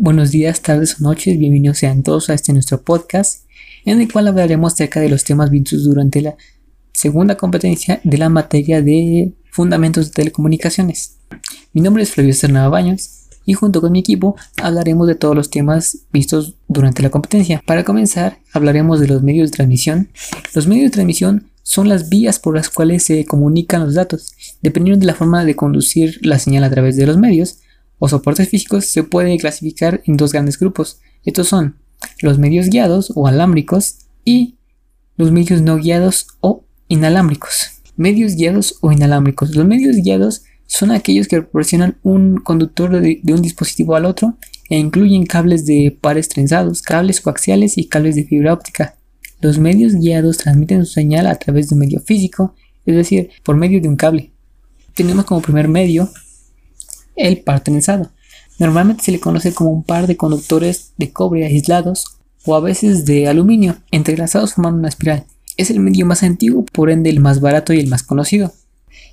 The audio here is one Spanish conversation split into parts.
Buenos días, tardes o noches, bienvenidos sean todos a este nuestro podcast, en el cual hablaremos acerca de los temas vistos durante la segunda competencia de la materia de Fundamentos de Telecomunicaciones. Mi nombre es Flavio Cernava Baños y junto con mi equipo hablaremos de todos los temas vistos durante la competencia. Para comenzar, hablaremos de los medios de transmisión. Los medios de transmisión son las vías por las cuales se comunican los datos. Dependiendo de la forma de conducir la señal a través de los medios, o soportes físicos se puede clasificar en dos grandes grupos. Estos son los medios guiados o alámbricos y los medios no guiados o inalámbricos. Medios guiados o inalámbricos. Los medios guiados son aquellos que proporcionan un conductor de, un dispositivo al otro e incluyen cables de pares trenzados, cables coaxiales y cables de fibra óptica. Los medios guiados transmiten su señal a través de un medio físico, es decir, por medio de un cable. Tenemos como primer medio el par trenzado. Normalmente se le conoce como un par de conductores de cobre aislados o a veces de aluminio entrelazados formando una espiral. Es el medio más antiguo, por ende el más barato y el más conocido.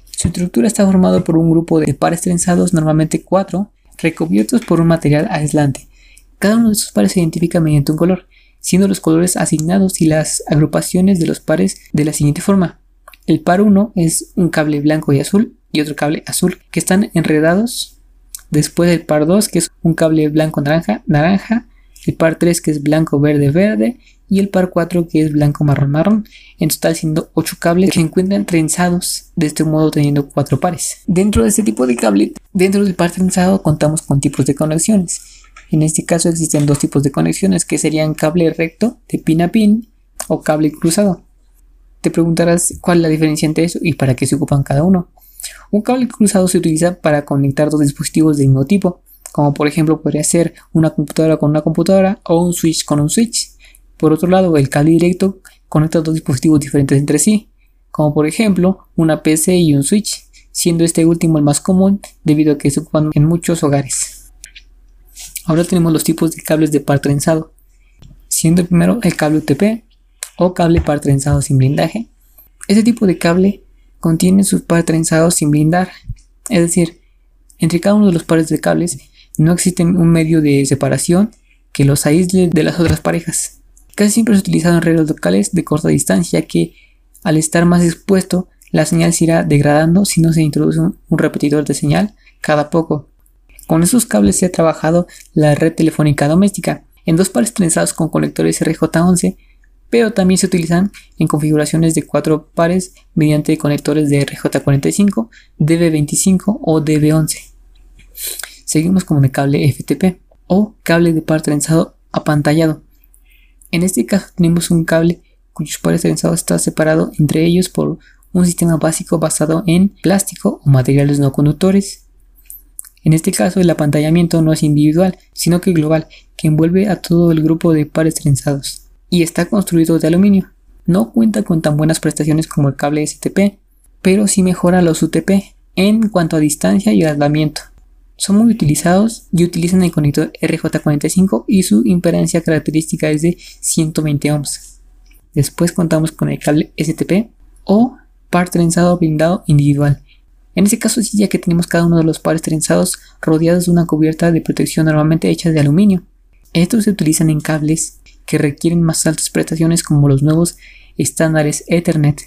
Su estructura está formada por un grupo de pares trenzados, normalmente cuatro, recubiertos por un material aislante. Cada uno de estos pares se identifica mediante un color, siendo los colores asignados y las agrupaciones de los pares de la siguiente forma. El par 1 es un cable blanco y azul y otro cable azul que están enredados Después el par 2 que es un cable blanco naranja, naranja. El par 3 que es blanco verde verde. Y el par 4 que es blanco marrón marrón. En total siendo 8 cables que se encuentran trenzados de este modo teniendo 4 pares. Dentro de este tipo de cable, dentro del par trenzado contamos con tipos de conexiones. En este caso existen dos tipos de conexiones que serían cable recto de pin a pin o cable cruzado. Te preguntarás cuál es la diferencia entre eso y para qué se ocupan cada uno. Un cable cruzado se utiliza para conectar dos dispositivos del mismo tipo, como por ejemplo podría ser una computadora con una computadora o un switch con un switch. Por otro lado, el cable directo conecta dos dispositivos diferentes entre sí, como por ejemplo una PC y un switch, siendo este último el más común debido a que se ocupan en muchos hogares. Ahora tenemos los tipos de cables de par trenzado, siendo el primero el cable UTP o cable par trenzado sin blindaje. Este tipo de cable contiene sus pares trenzados sin blindar, es decir, entre cada uno de los pares de cables no existe un medio de separación que los aísle de las otras parejas. Casi siempre es utilizado en redes locales de corta distancia que al estar más expuesto la señal se irá degradando si no se introduce un, un repetidor de señal cada poco. Con esos cables se ha trabajado la red telefónica doméstica en dos pares trenzados con conectores RJ11 pero también se utilizan en configuraciones de cuatro pares mediante conectores de RJ45, DB25 o DB11. Seguimos con el cable FTP o cable de par trenzado apantallado. En este caso tenemos un cable cuyos pares trenzados está separado entre ellos por un sistema básico basado en plástico o materiales no conductores. En este caso el apantallamiento no es individual, sino que global, que envuelve a todo el grupo de pares trenzados y está construido de aluminio. No cuenta con tan buenas prestaciones como el cable STP, pero sí mejora los UTP en cuanto a distancia y aislamiento. Son muy utilizados y utilizan el conector RJ45 y su impedancia característica es de 120 ohms. Después contamos con el cable STP o par trenzado blindado individual. En este caso sí ya que tenemos cada uno de los pares trenzados rodeados de una cubierta de protección normalmente hecha de aluminio. Estos se utilizan en cables que requieren más altas prestaciones como los nuevos estándares Ethernet,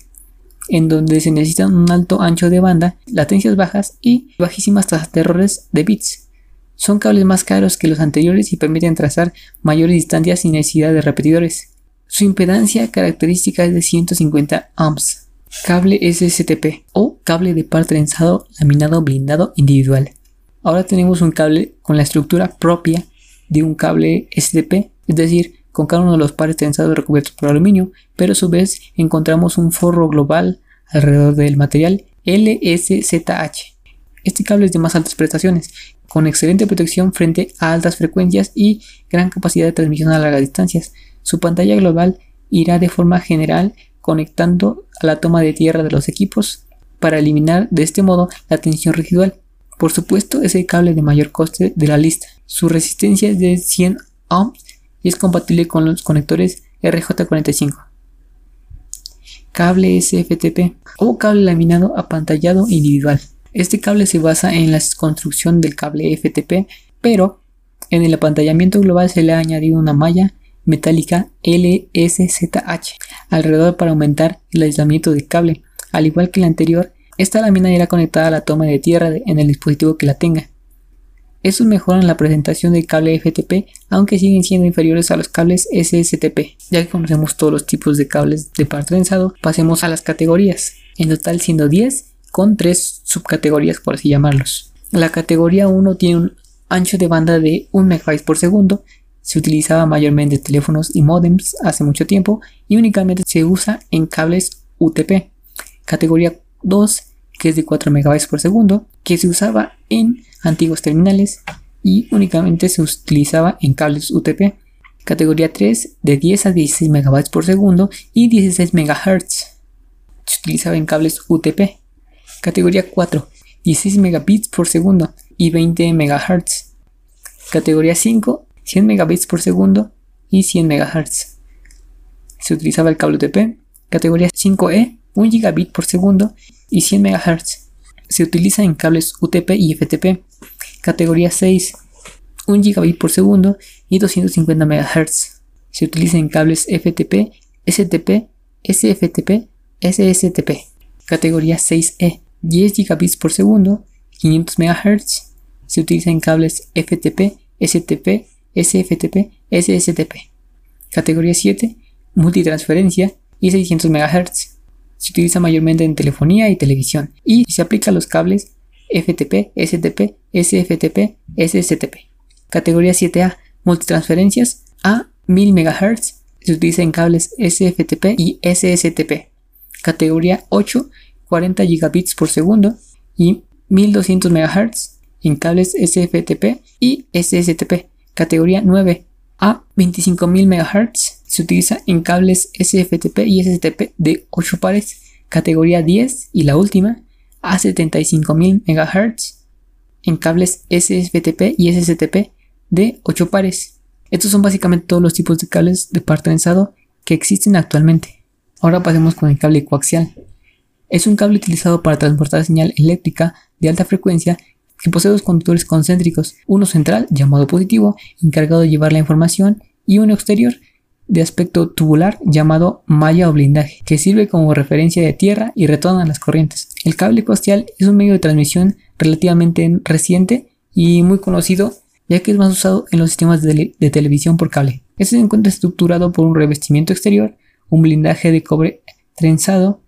en donde se necesita un alto ancho de banda, latencias bajas y bajísimas tasas de errores de bits. Son cables más caros que los anteriores y permiten trazar mayores distancias sin necesidad de repetidores. Su impedancia característica es de 150 ohms. Cable SSTP o cable de par trenzado laminado blindado individual. Ahora tenemos un cable con la estructura propia de un cable STP, es decir, con cada uno de los pares trenzados recubiertos por aluminio, pero a su vez encontramos un forro global alrededor del material LSZH. Este cable es de más altas prestaciones, con excelente protección frente a altas frecuencias y gran capacidad de transmisión a largas distancias. Su pantalla global irá de forma general conectando a la toma de tierra de los equipos para eliminar de este modo la tensión residual. Por supuesto, es el cable de mayor coste de la lista. Su resistencia es de 100 ohms es compatible con los conectores RJ45. Cable SFTP o cable laminado apantallado individual. Este cable se basa en la construcción del cable FTP, pero En el apantallamiento global se le ha añadido una malla metálica LSZH alrededor para aumentar el aislamiento del cable. Al igual que la anterior, esta lámina irá conectada a la toma de tierra en el dispositivo que la tenga. Estos mejoran la presentación del cable FTP, aunque siguen siendo inferiores a los cables SSTP. Ya que conocemos todos los tipos de cables de par trenzado, pasemos a las categorías, en total siendo 10 con 3 subcategorías por así llamarlos. La categoría 1 tiene un ancho de banda de 1 MB por segundo, se utilizaba mayormente en teléfonos y modems hace mucho tiempo y únicamente se usa en cables UTP. Categoría 2, que es de 4 MB por segundo, que se usaba en antiguos terminales y únicamente se utilizaba en cables UTP. Categoría 3, de 10 a 16 MB por segundo y 16 MHz. Se utilizaba en cables UTP. Categoría 4, 16 megabits por segundo y 20 MHz. Categoría 5, 100 megabits por segundo y 100 MHz. Se utilizaba el cable UTP. Categoría 5E, 1 gigabit por segundo y 100 MHz. Se utiliza en cables UTP y FTP. Categoría 6, 1 gigabit por segundo y 250 MHz. Se utiliza en cables FTP, STP, SFTP, SSTP. Categoría 6E, 10 gigabits por segundo, 500 MHz. Se utiliza en cables FTP, STP, SFTP, SSTP. Categoría 7, multitransferencia y 600 MHz. Se utiliza mayormente en telefonía y televisión y se aplica a los cables FTP, STP, SFTP, SSTP. Categoría 7A, multitransferencias a 1000 MHz. Se utiliza en cables SFTP y SSTP. Categoría 8, 40 gigabits por segundo y 1200 MHz en cables SFTP y SSTP. Categoría 9 a 25.000 MHz se utiliza en cables SFTP y SSTP de 8 pares. Categoría 10 y la última a 75.000 MHz en cables SFTP y SSTP de 8 pares. Estos son básicamente todos los tipos de cables de par trenzado que existen actualmente. Ahora pasemos con el cable coaxial. Es un cable utilizado para transportar señal eléctrica de alta frecuencia que posee dos conductores concéntricos, uno central llamado positivo, encargado de llevar la información, y uno exterior de aspecto tubular llamado malla o blindaje, que sirve como referencia de tierra y retorna las corrientes. El cable coaxial es un medio de transmisión relativamente reciente y muy conocido, ya que es más usado en los sistemas de, de televisión por cable. Este se encuentra estructurado por un revestimiento exterior, un blindaje de cobre trenzado,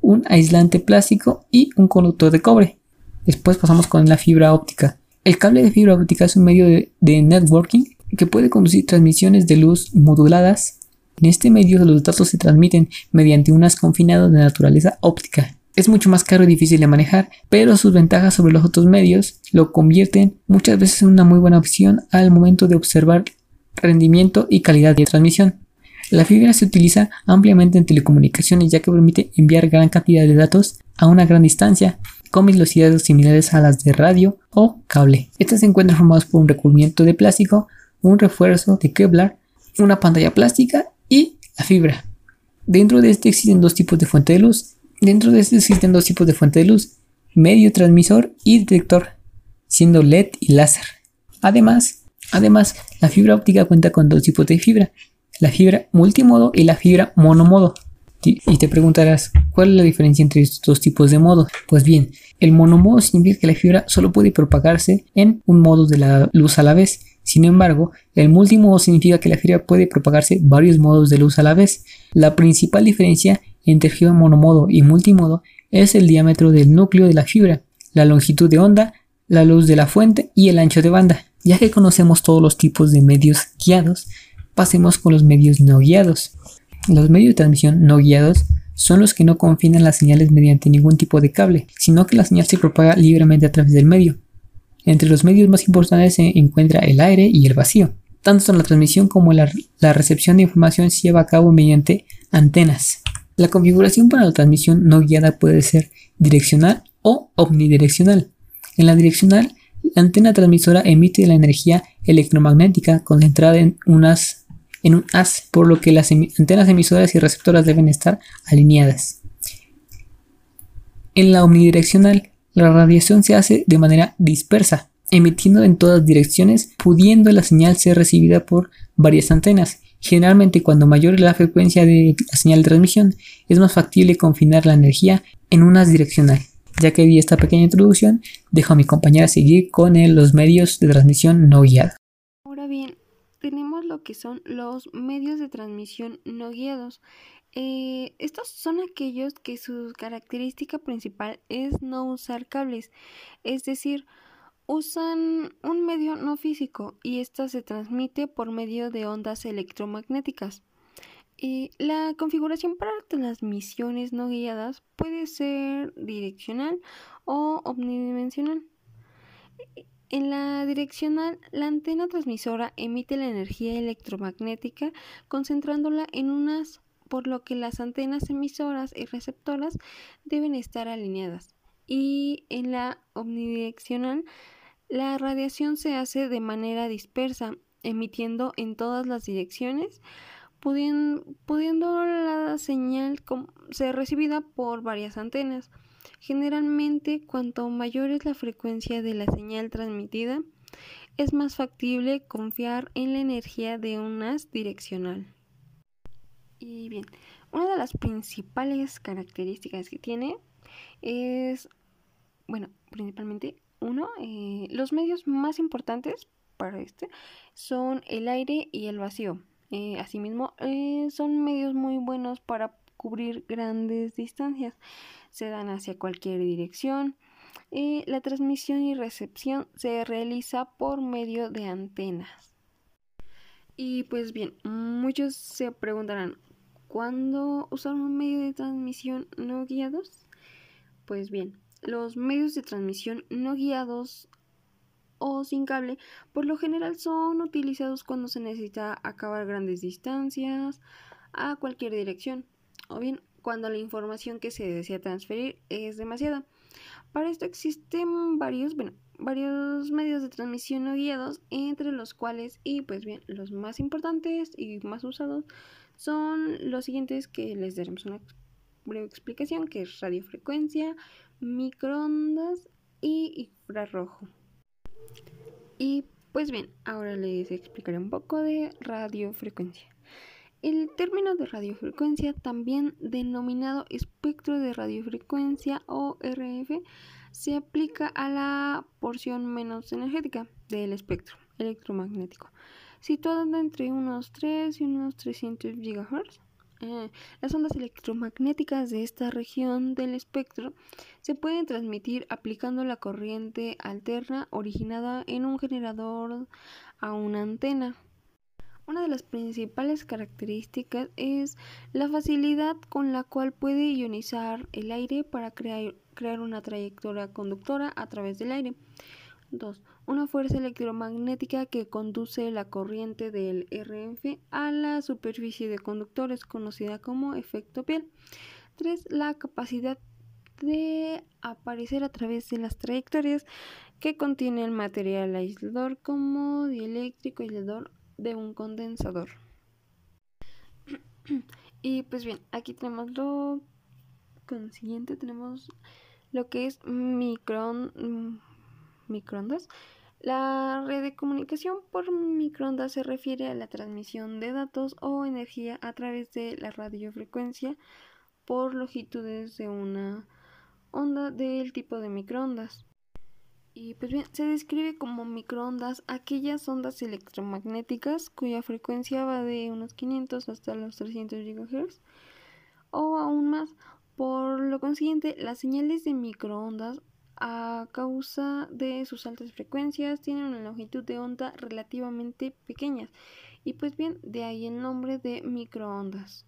un aislante plástico y un conductor de cobre. Después pasamos con la fibra óptica. El cable de fibra óptica es un medio de, networking que puede conducir transmisiones de luz moduladas. En este medio los datos se transmiten mediante unas confinados de naturaleza óptica. Es mucho más caro y difícil de manejar, pero sus ventajas sobre los otros medios lo convierten muchas veces en una muy buena opción al momento de observar rendimiento y calidad de transmisión. La fibra se utiliza ampliamente en telecomunicaciones ya que permite enviar gran cantidad de datos a una gran distancia con velocidades similares a las de radio o cable. Estas se encuentran formadas por un recubrimiento de plástico, un refuerzo de Kevlar, una pantalla plástica y la fibra. Dentro de este existen dos tipos de fuente de luz. Dentro de este existen dos tipos de fuente de luz, medio transmisor y detector, siendo LED y láser. Además, además, la fibra óptica cuenta con dos tipos de fibra, la fibra multimodo y la fibra monomodo. Y te preguntarás, ¿cuál es la diferencia entre estos dos tipos de modo? Pues bien, el monomodo significa que la fibra solo puede propagarse en un modo de la luz a la vez. Sin embargo, el multimodo significa que la fibra puede propagarse varios modos de luz a la vez. La principal diferencia entre fibra monomodo y multimodo es el diámetro del núcleo de la fibra, la longitud de onda, la luz de la fuente y el ancho de banda. Ya que conocemos todos los tipos de medios guiados, pasemos con los medios no guiados. Los medios de transmisión no guiados son los que no confinan las señales mediante ningún tipo de cable, sino que la señal se propaga libremente a través del medio. Entre los medios más importantes se encuentra el aire y el vacío. Tanto la transmisión como la, la recepción de información se lleva a cabo mediante antenas. La configuración para la transmisión no guiada puede ser direccional o omnidireccional. En la direccional, la antena transmisora emite la energía electromagnética concentrada en unas en un haz, por lo que las antenas emisoras y receptoras deben estar alineadas. En la omnidireccional, la radiación se hace de manera dispersa, emitiendo en todas direcciones, pudiendo la señal ser recibida por varias antenas. Generalmente cuando mayor es la frecuencia de la señal de transmisión, es más factible confinar la energía en una direccional. Ya que vi esta pequeña introducción, dejo a mi compañera seguir con los medios de transmisión no guiados. Ahora bien, tenemos lo que son los medios de transmisión no guiados. Eh, estos son aquellos que su característica principal es no usar cables, es decir, usan un medio no físico y ésta se transmite por medio de ondas electromagnéticas. La configuración para transmisiones no guiadas puede ser direccional o omnidimensional. En la direccional, la antena transmisora emite la energía electromagnética concentrándola en unas, por lo que las antenas emisoras y receptoras deben estar alineadas. Y en la omnidireccional, la radiación se hace de manera dispersa, emitiendo en todas las direcciones, pudiendo, la señal ser recibida por varias antenas. Generalmente, cuanto mayor es la frecuencia de la señal transmitida, es más factible confiar en la energía de un haz direccional. Y bien, una de las principales características que tiene es, bueno, principalmente uno, eh, los medios más importantes para este son el aire y el vacío. Eh, asimismo, eh, son medios muy buenos para cubrir grandes distancias. Se dan hacia cualquier dirección. la transmisión y recepción se realiza por medio de antenas. Y pues bien, muchos se preguntarán, ¿cuándo usar un medio de transmisión no guiados? Pues bien, los medios de transmisión no guiados o sin cable por lo general son utilizados cuando se necesita acabar grandes distancias a cualquier dirección o bien cuando la información que se desea transferir es demasiada. Para esto existen varios, bueno, varios medios de transmisión no guiados, entre los cuales, y pues bien, los más importantes y más usados son los siguientes que les daremos una breve explicación, que es radiofrecuencia, microondas y infrarrojo. Y pues bien, ahora les explicaré un poco de radiofrecuencia. El término de radiofrecuencia, también denominado espectro de radiofrecuencia o RF, se aplica a la porción menos energética del espectro electromagnético, situada entre unos 3 y unos 300 GHz eh, las ondas electromagnéticas de esta región del espectro se pueden transmitir aplicando la corriente alterna originada en un generador a una antena. Una de las principales características es la facilidad con la cual puede ionizar el aire para crear, crear una trayectoria conductora a través del aire. 2. Una fuerza electromagnética que conduce la corriente del RF a la superficie de conductores conocida como efecto piel. 3. La capacidad de aparecer a través de las trayectorias que contiene el material aislador como dieléctrico aislador de un condensador. y pues bien, aquí tenemos lo consiguiente, tenemos lo que es micron microondas. La red de comunicación por microondas se refiere a la transmisión de datos o energía a través de la radiofrecuencia por longitudes de una onda del tipo de microondas. Y pues bien, se describe como microondas aquellas ondas electromagnéticas cuya frecuencia va de unos 500 hasta los 300 GHz o aún más. Por lo consiguiente, las señales de microondas a causa de sus altas frecuencias tienen una longitud de onda relativamente pequeña y pues bien de ahí el nombre de microondas.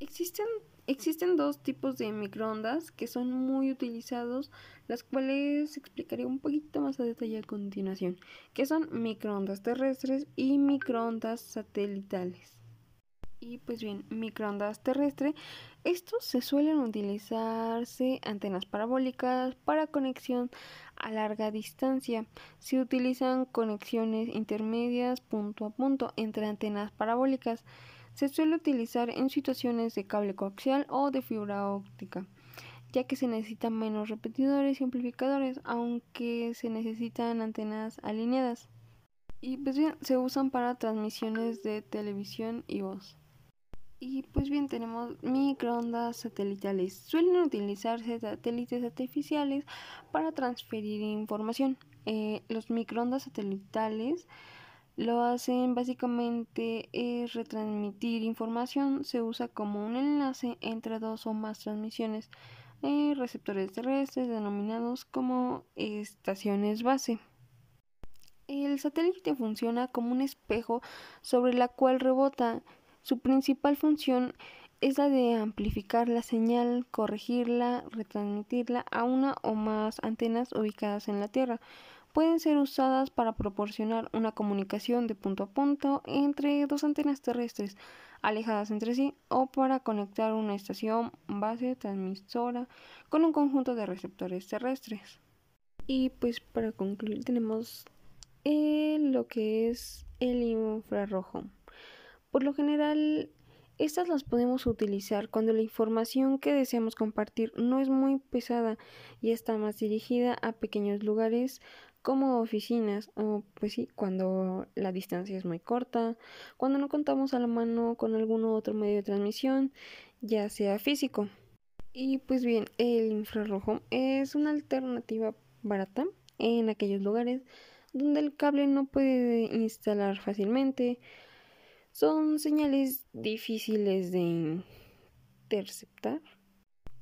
Existen, existen dos tipos de microondas que son muy utilizados, las cuales explicaré un poquito más a detalle a continuación, que son microondas terrestres y microondas satelitales. Y pues bien, microondas terrestre, estos se suelen utilizarse antenas parabólicas para conexión a larga distancia. Se utilizan conexiones intermedias punto a punto entre antenas parabólicas. Se suele utilizar en situaciones de cable coaxial o de fibra óptica, ya que se necesitan menos repetidores y amplificadores, aunque se necesitan antenas alineadas. Y pues bien, se usan para transmisiones de televisión y voz. Y pues bien, tenemos microondas satelitales. Suelen utilizarse satélites artificiales para transferir información. Eh, los microondas satelitales lo hacen básicamente es retransmitir información. Se usa como un enlace entre dos o más transmisiones. Eh, receptores terrestres denominados como estaciones base. El satélite funciona como un espejo sobre la cual rebota su principal función es la de amplificar la señal, corregirla, retransmitirla a una o más antenas ubicadas en la Tierra. Pueden ser usadas para proporcionar una comunicación de punto a punto entre dos antenas terrestres alejadas entre sí o para conectar una estación base transmisora con un conjunto de receptores terrestres. Y pues para concluir tenemos eh, lo que es el infrarrojo. Por lo general, estas las podemos utilizar cuando la información que deseamos compartir no es muy pesada y está más dirigida a pequeños lugares como oficinas o pues sí, cuando la distancia es muy corta, cuando no contamos a la mano con algún otro medio de transmisión, ya sea físico. Y pues bien, el infrarrojo es una alternativa barata en aquellos lugares donde el cable no puede instalar fácilmente son señales difíciles de interceptar.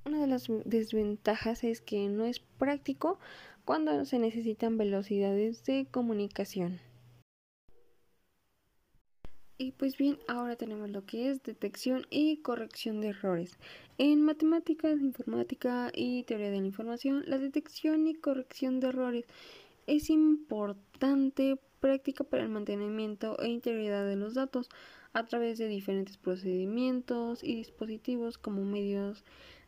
Una de las desventajas es que no es práctico cuando se necesitan velocidades de comunicación. Y pues bien, ahora tenemos lo que es detección y corrección de errores. En matemáticas, informática y teoría de la información, la detección y corrección de errores es importante práctica para el mantenimiento e integridad de los datos a través de diferentes procedimientos y dispositivos como medios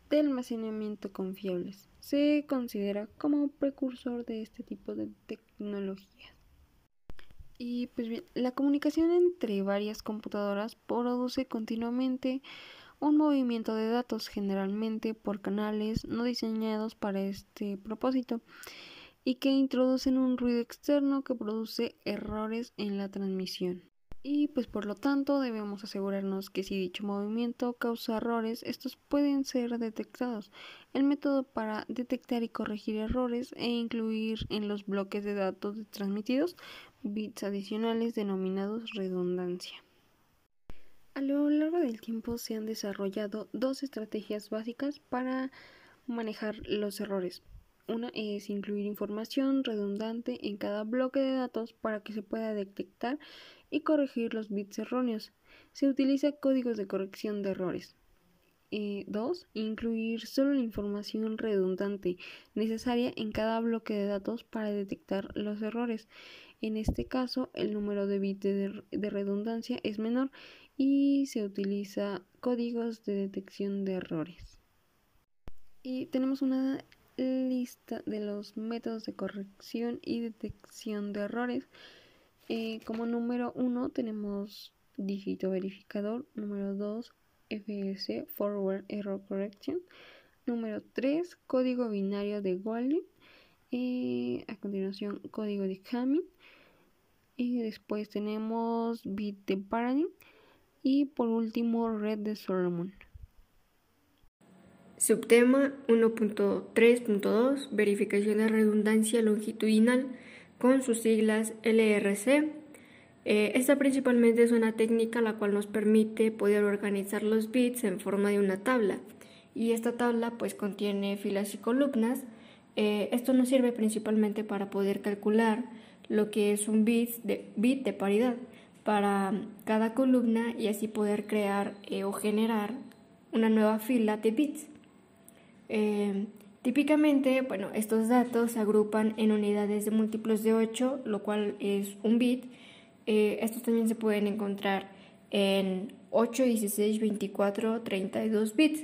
de almacenamiento confiables. Se considera como precursor de este tipo de tecnologías. Y pues bien, la comunicación entre varias computadoras produce continuamente un movimiento de datos generalmente por canales no diseñados para este propósito y que introducen un ruido externo que produce errores en la transmisión. Y pues por lo tanto debemos asegurarnos que si dicho movimiento causa errores, estos pueden ser detectados. El método para detectar y corregir errores e incluir en los bloques de datos transmitidos bits adicionales denominados redundancia. A lo largo del tiempo se han desarrollado dos estrategias básicas para manejar los errores. Una es incluir información redundante en cada bloque de datos para que se pueda detectar y corregir los bits erróneos. Se utiliza códigos de corrección de errores. 2. incluir solo la información redundante necesaria en cada bloque de datos para detectar los errores. En este caso, el número de bits de, de redundancia es menor y se utiliza códigos de detección de errores. Y tenemos una lista de los métodos de corrección y detección de errores. Eh, como número 1 tenemos dígito verificador, número 2 FS Forward Error Correction, número 3 código binario de Walden, eh, a continuación código de Hamming y después tenemos bit de Paradigm y por último red de Solomon. Subtema 1.3.2 Verificación de redundancia longitudinal con sus siglas LRC. Eh, esta principalmente es una técnica la cual nos permite poder organizar los bits en forma de una tabla y esta tabla pues contiene filas y columnas. Eh, esto nos sirve principalmente para poder calcular lo que es un bit de, bit de paridad para cada columna y así poder crear eh, o generar una nueva fila de bits. Típicamente, bueno, estos datos se agrupan en unidades de múltiplos de 8, lo cual es un bit. Eh, estos también se pueden encontrar en 8, 16, 24, 32 bits.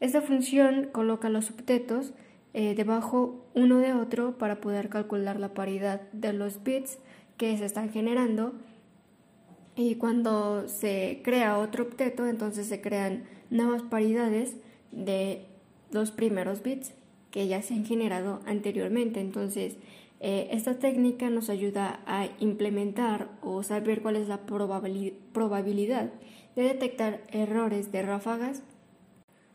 Esta función coloca los subtetos eh, debajo uno de otro para poder calcular la paridad de los bits que se están generando. Y cuando se crea otro octeto, entonces se crean nuevas paridades de los primeros bits que ya se han generado anteriormente. Entonces, eh, esta técnica nos ayuda a implementar o saber cuál es la probabilidad de detectar errores de ráfagas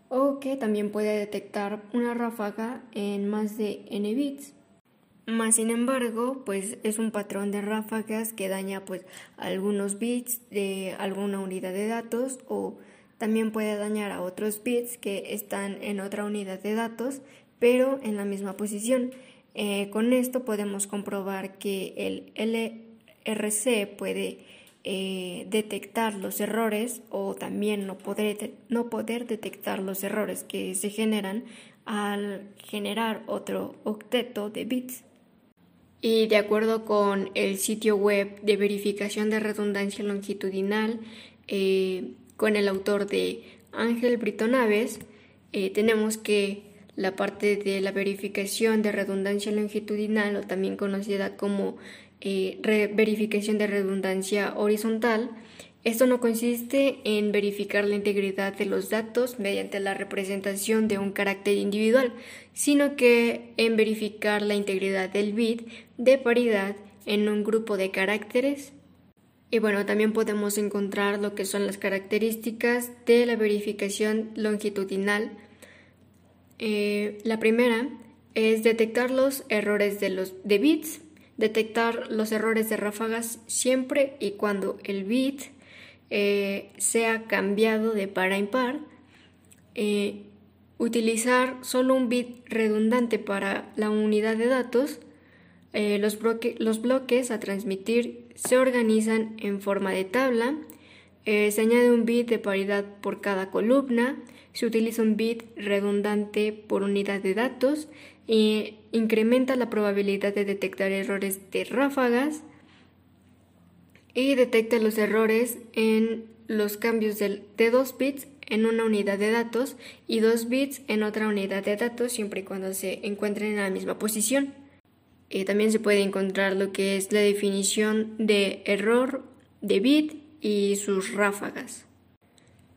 o que también puede detectar una ráfaga en más de n bits. Más sin embargo, pues es un patrón de ráfagas que daña pues algunos bits de alguna unidad de datos o también puede dañar a otros bits que están en otra unidad de datos pero en la misma posición. Eh, con esto podemos comprobar que el LRC puede eh, detectar los errores o también no poder, no poder detectar los errores que se generan al generar otro octeto de bits. Y de acuerdo con el sitio web de verificación de redundancia longitudinal, eh, con el autor de Ángel Brito Naves, eh, tenemos que la parte de la verificación de redundancia longitudinal, o también conocida como eh, verificación de redundancia horizontal, esto no consiste en verificar la integridad de los datos mediante la representación de un carácter individual, sino que en verificar la integridad del bit de paridad en un grupo de caracteres. Y bueno, también podemos encontrar lo que son las características de la verificación longitudinal. Eh, la primera es detectar los errores de los bits, detectar los errores de ráfagas siempre y cuando el bit eh, sea cambiado de par a impar, eh, utilizar solo un bit redundante para la unidad de datos, eh, los, bloques a transmitir se organizan en forma de tabla, se añade un bit de paridad por cada columna, se utiliza un bit redundante por unidad de datos e incrementa la probabilidad de detectar errores de ráfagas, y detecta los errores en los cambios de, dos bits en una unidad de datos y dos bits en otra unidad de datos siempre y cuando se encuentren en la misma posición. Eh, también se puede encontrar lo que es la definición de error de bit y sus ráfagas.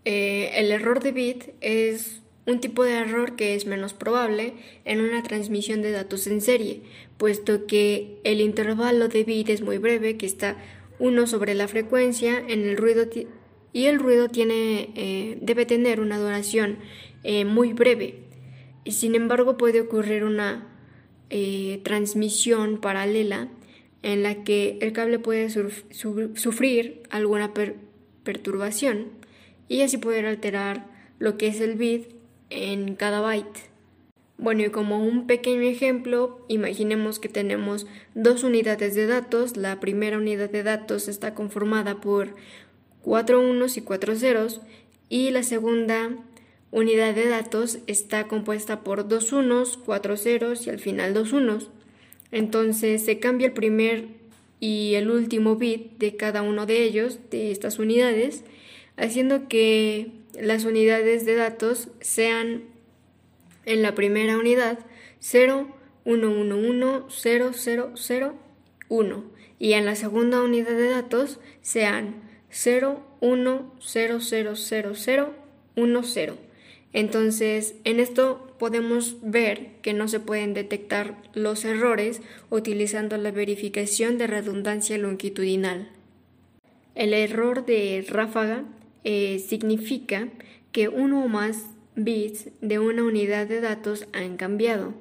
Eh, el error de bit es un tipo de error que es menos probable en una transmisión de datos en serie, puesto que el intervalo de bit es muy breve, que está uno sobre la frecuencia y el ruido tiene, eh, debe tener una duración eh, muy breve. Y sin embargo puede ocurrir una transmisión paralela en la que el cable puede sufrir alguna perturbación y así poder alterar lo que es el bit en cada byte. Bueno, y como un pequeño ejemplo, imaginemos que tenemos dos unidades de datos. La primera unidad de datos está conformada por cuatro unos y cuatro ceros y la segunda unidad de datos está compuesta por dos unos, cuatro ceros y al final dos unos. Entonces se cambia el primer y el último bit de cada uno de ellos, de estas unidades, haciendo que las unidades de datos sean en la primera unidad 0, 1, 1, 1, 0, 0, 0, 1 y en la segunda unidad de datos sean 0, 1, 0, 0, 0, 0, 1, 0. Entonces, en esto podemos ver que no se pueden detectar los errores utilizando la verificación de redundancia longitudinal. El error de ráfaga eh, significa que uno o más bits de una unidad de datos han cambiado.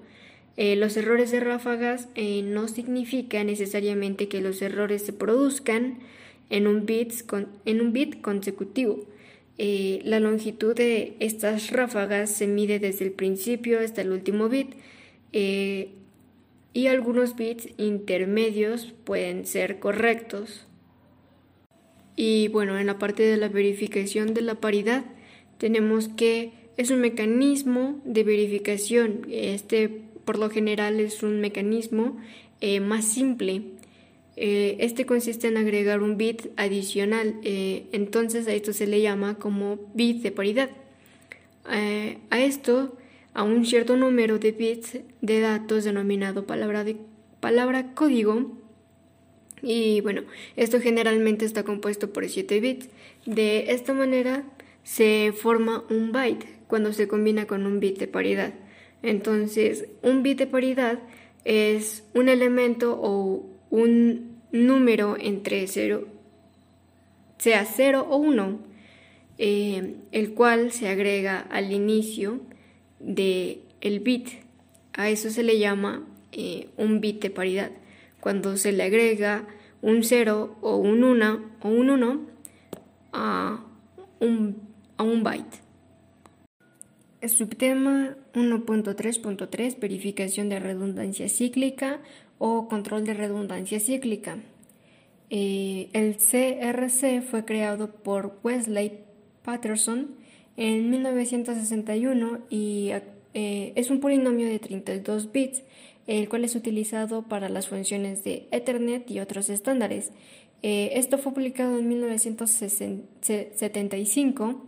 Eh, los errores de ráfagas eh, no significa necesariamente que los errores se produzcan en un, en un bit consecutivo. La longitud de estas ráfagas se mide desde el principio hasta el último bit y algunos bits intermedios pueden ser correctos. Y bueno, en la parte de la verificación de la paridad tenemos que es un mecanismo de verificación. Este, por lo general, es un mecanismo eh, más simple. Eh, este consiste en agregar un bit adicional. Eh, entonces a esto se le llama como bit de paridad. a esto, a un cierto número de bits de datos denominado palabra, de, palabra código. Y bueno, esto generalmente está compuesto por 7 bits. De esta manera se forma un byte cuando se combina con un bit de paridad. Entonces, un bit de paridad es un elemento o un número entre 0, sea 0 o 1, eh, el cual se agrega al inicio del el bit. A eso se le llama eh, un bit de paridad. Cuando se le agrega un 0 o un 1 o un 1 a un, a un byte. Subtema 1.3.3 Verificación de redundancia cíclica o control de redundancia cíclica. Eh, el CRC fue creado por Wesley Patterson en 1961 y eh, es un polinomio de 32 bits, el cual es utilizado para las funciones de Ethernet y otros estándares. Eh, esto fue publicado en 1975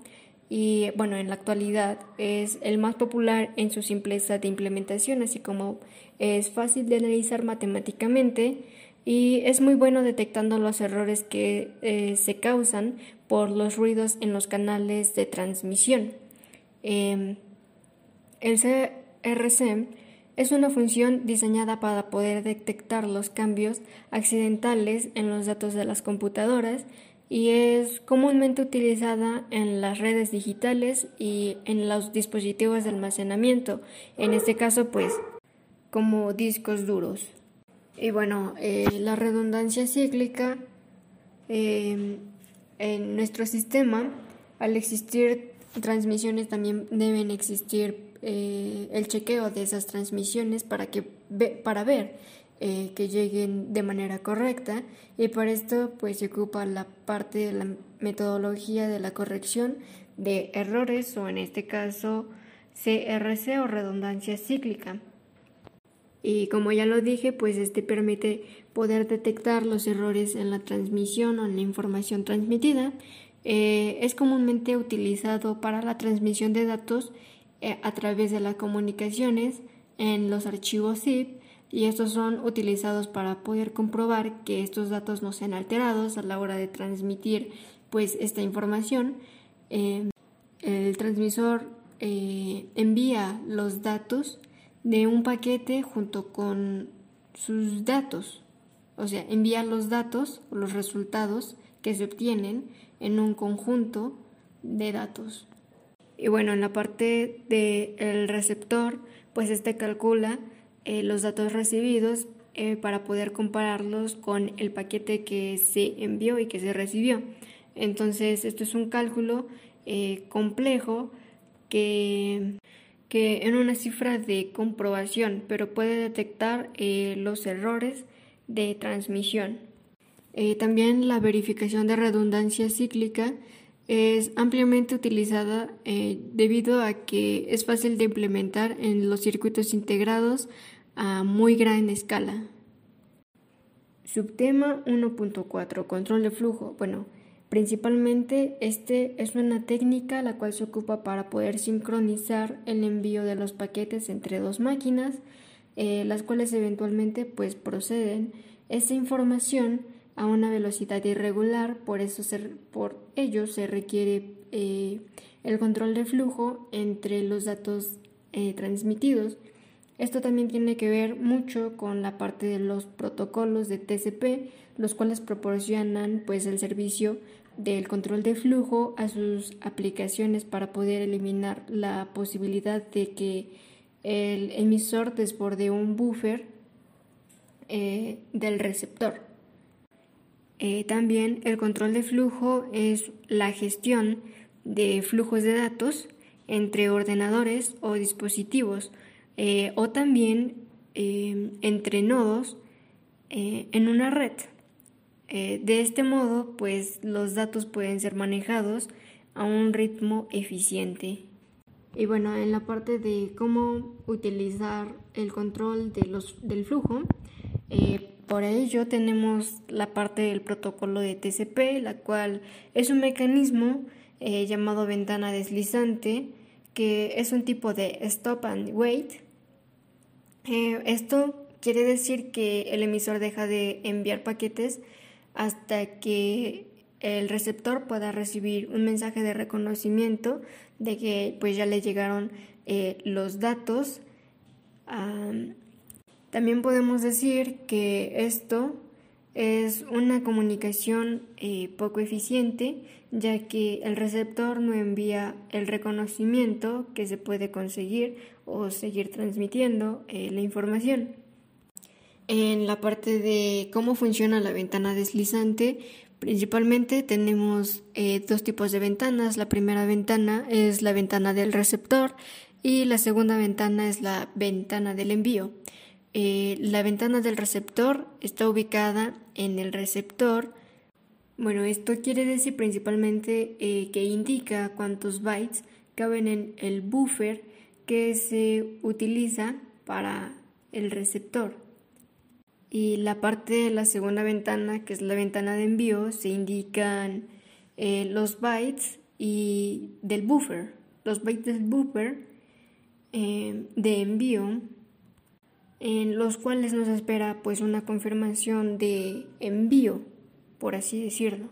y bueno, en la actualidad es el más popular en su simpleza de implementación, así como es fácil de analizar matemáticamente y es muy bueno detectando los errores que eh, se causan por los ruidos en los canales de transmisión. Em, el CRC es una función diseñada para poder detectar los cambios accidentales en los datos de las computadoras y es comúnmente utilizada en las redes digitales y en los dispositivos de almacenamiento, en este caso pues como discos duros. Y bueno, eh, la redundancia cíclica em, en nuestro sistema, al existir transmisiones también deben existir eh, el chequeo de esas transmisiones para, que, para ver eh, que lleguen de manera correcta y para esto pues se ocupa la parte de la metodología de la corrección de errores o en este caso CRC o redundancia cíclica. Y como ya lo dije, pues este permite poder detectar los errores en la transmisión o en la información transmitida. Eh, es comúnmente utilizado para la transmisión de datos a través de las comunicaciones en los archivos zip y estos son utilizados para poder comprobar que estos datos no sean alterados a la hora de transmitir pues esta información. Eh, el transmisor eh, envía los datos de un paquete junto con sus datos, o sea, envía los datos los resultados que se obtienen en un conjunto de datos. Y bueno, en la parte del receptor, pues este calcula eh, los datos recibidos eh, para poder compararlos con el paquete que se envió y que se recibió. Entonces, esto es un cálculo eh, complejo que, que, en una cifra de comprobación, pero puede detectar los errores de transmisión. también la verificación de redundancia cíclica es ampliamente utilizada debido a que es fácil de implementar en los circuitos integrados a muy gran escala. Subtema 1.4 Control de flujo. Bueno, principalmente este es una técnica la cual se ocupa para poder sincronizar el envío de los paquetes entre dos máquinas, eh, las cuales eventualmente pues proceden esa información a una velocidad irregular, por eso por ello se requiere eh, el control de flujo entre los datos eh, transmitidos. Esto también tiene que ver mucho con la parte de los protocolos de TCP, los cuales proporcionan pues el servicio del control de flujo a sus aplicaciones para poder eliminar la posibilidad de que el emisor desborde un buffer eh, del receptor. Eh, también el control de flujo es la gestión de flujos de datos entre ordenadores o dispositivos eh, o también eh, entre nodos eh, en una red. de este modo, pues los datos pueden ser manejados a un ritmo eficiente. Y bueno, en la parte de cómo utilizar el control de los, del flujo, por ello tenemos la parte del protocolo de TCP, la cual es un mecanismo llamado ventana deslizante, que es un tipo de stop and wait. Eh, esto quiere decir que el emisor deja de enviar paquetes hasta que el receptor pueda recibir un mensaje de reconocimiento de que pues ya le llegaron eh, los datos. También podemos decir que esto es una comunicación eh, poco eficiente ya que el receptor no envía el reconocimiento que se puede conseguir o seguir transmitiendo eh, la información. En la parte de cómo funciona la ventana deslizante, principalmente tenemos eh, dos tipos de ventanas. La primera ventana es la ventana del receptor y la segunda ventana es la ventana del envío. Eh, la ventana del receptor está ubicada en el receptor. Bueno, esto quiere decir principalmente eh, que indica cuántos bytes caben en el buffer que se utiliza para el receptor. Y la parte de la segunda ventana, que es la ventana de envío, se indican eh, los bytes y del buffer. Los bytes del buffer de envío en los cuales nos espera pues una confirmación de envío, por así decirlo.